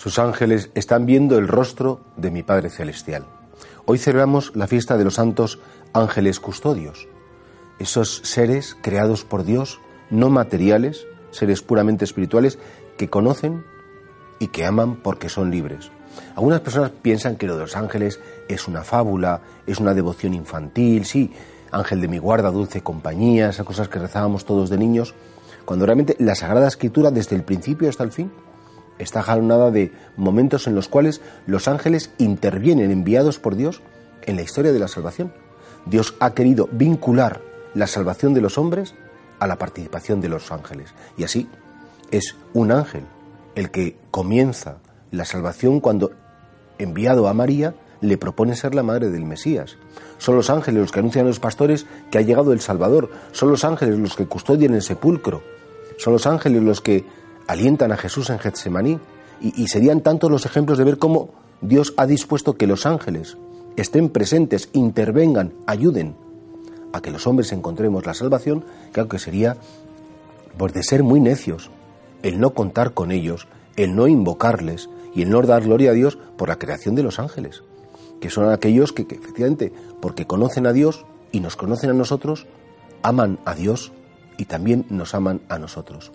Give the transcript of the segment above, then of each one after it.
Sus ángeles están viendo el rostro de mi Padre Celestial. Hoy celebramos la fiesta de los santos ángeles custodios, esos seres creados por Dios, no materiales, seres puramente espirituales, que conocen y que aman porque son libres. Algunas personas piensan que lo de los ángeles es una fábula, es una devoción infantil, sí, ángel de mi guarda, dulce compañía, esas cosas que rezábamos todos de niños, cuando realmente la Sagrada Escritura, desde el principio hasta el fin, está jalonada de momentos en los cuales los ángeles intervienen enviados por Dios en la historia de la salvación. Dios ha querido vincular la salvación de los hombres a la participación de los ángeles. Y así es un ángel el que comienza la salvación cuando, enviado a María, le propone ser la madre del Mesías. Son los ángeles los que anuncian a los pastores que ha llegado el Salvador. Son los ángeles los que custodian el sepulcro. Son los ángeles los que alientan a Jesús en Getsemaní. Y, serían tantos los ejemplos de ver cómo Dios ha dispuesto que los ángeles estén presentes, intervengan, ayuden a que los hombres encontremos la salvación, que sería por de ser muy necios, el no contar con ellos, el no invocarles y el no dar gloria a Dios por la creación de los ángeles, que son aquellos que, que efectivamente, porque conocen a Dios y nos conocen a nosotros, aman a Dios y también nos aman a nosotros.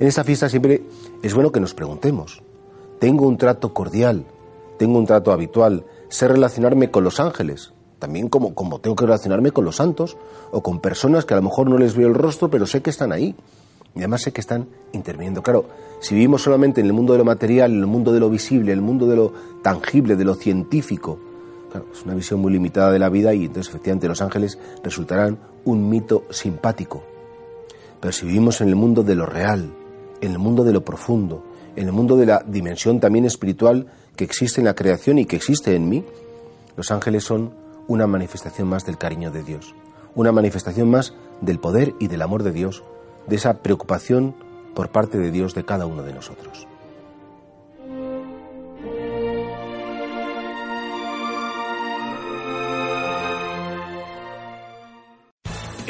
En esta fiesta siempre es bueno que nos preguntemos, ¿tengo un trato cordial? ¿Tengo un trato habitual? ¿Sé relacionarme con los ángeles? También como, como tengo que relacionarme con los santos o con personas que a lo mejor no les veo el rostro, pero sé que están ahí. Y además sé que están interviniendo. Claro, si vivimos solamente en el mundo de lo material, en el mundo de lo visible, en el mundo de lo tangible, de lo científico, claro, es una visión muy limitada de la vida y entonces efectivamente los ángeles resultarán un mito simpático. Pero si vivimos en el mundo de lo real, en el mundo de lo profundo, en el mundo de la dimensión también espiritual que existe en la creación y que existe en mí, los ángeles son una manifestación más del cariño de Dios, una manifestación más del poder y del amor de Dios, de esa preocupación por parte de Dios de cada uno de nosotros.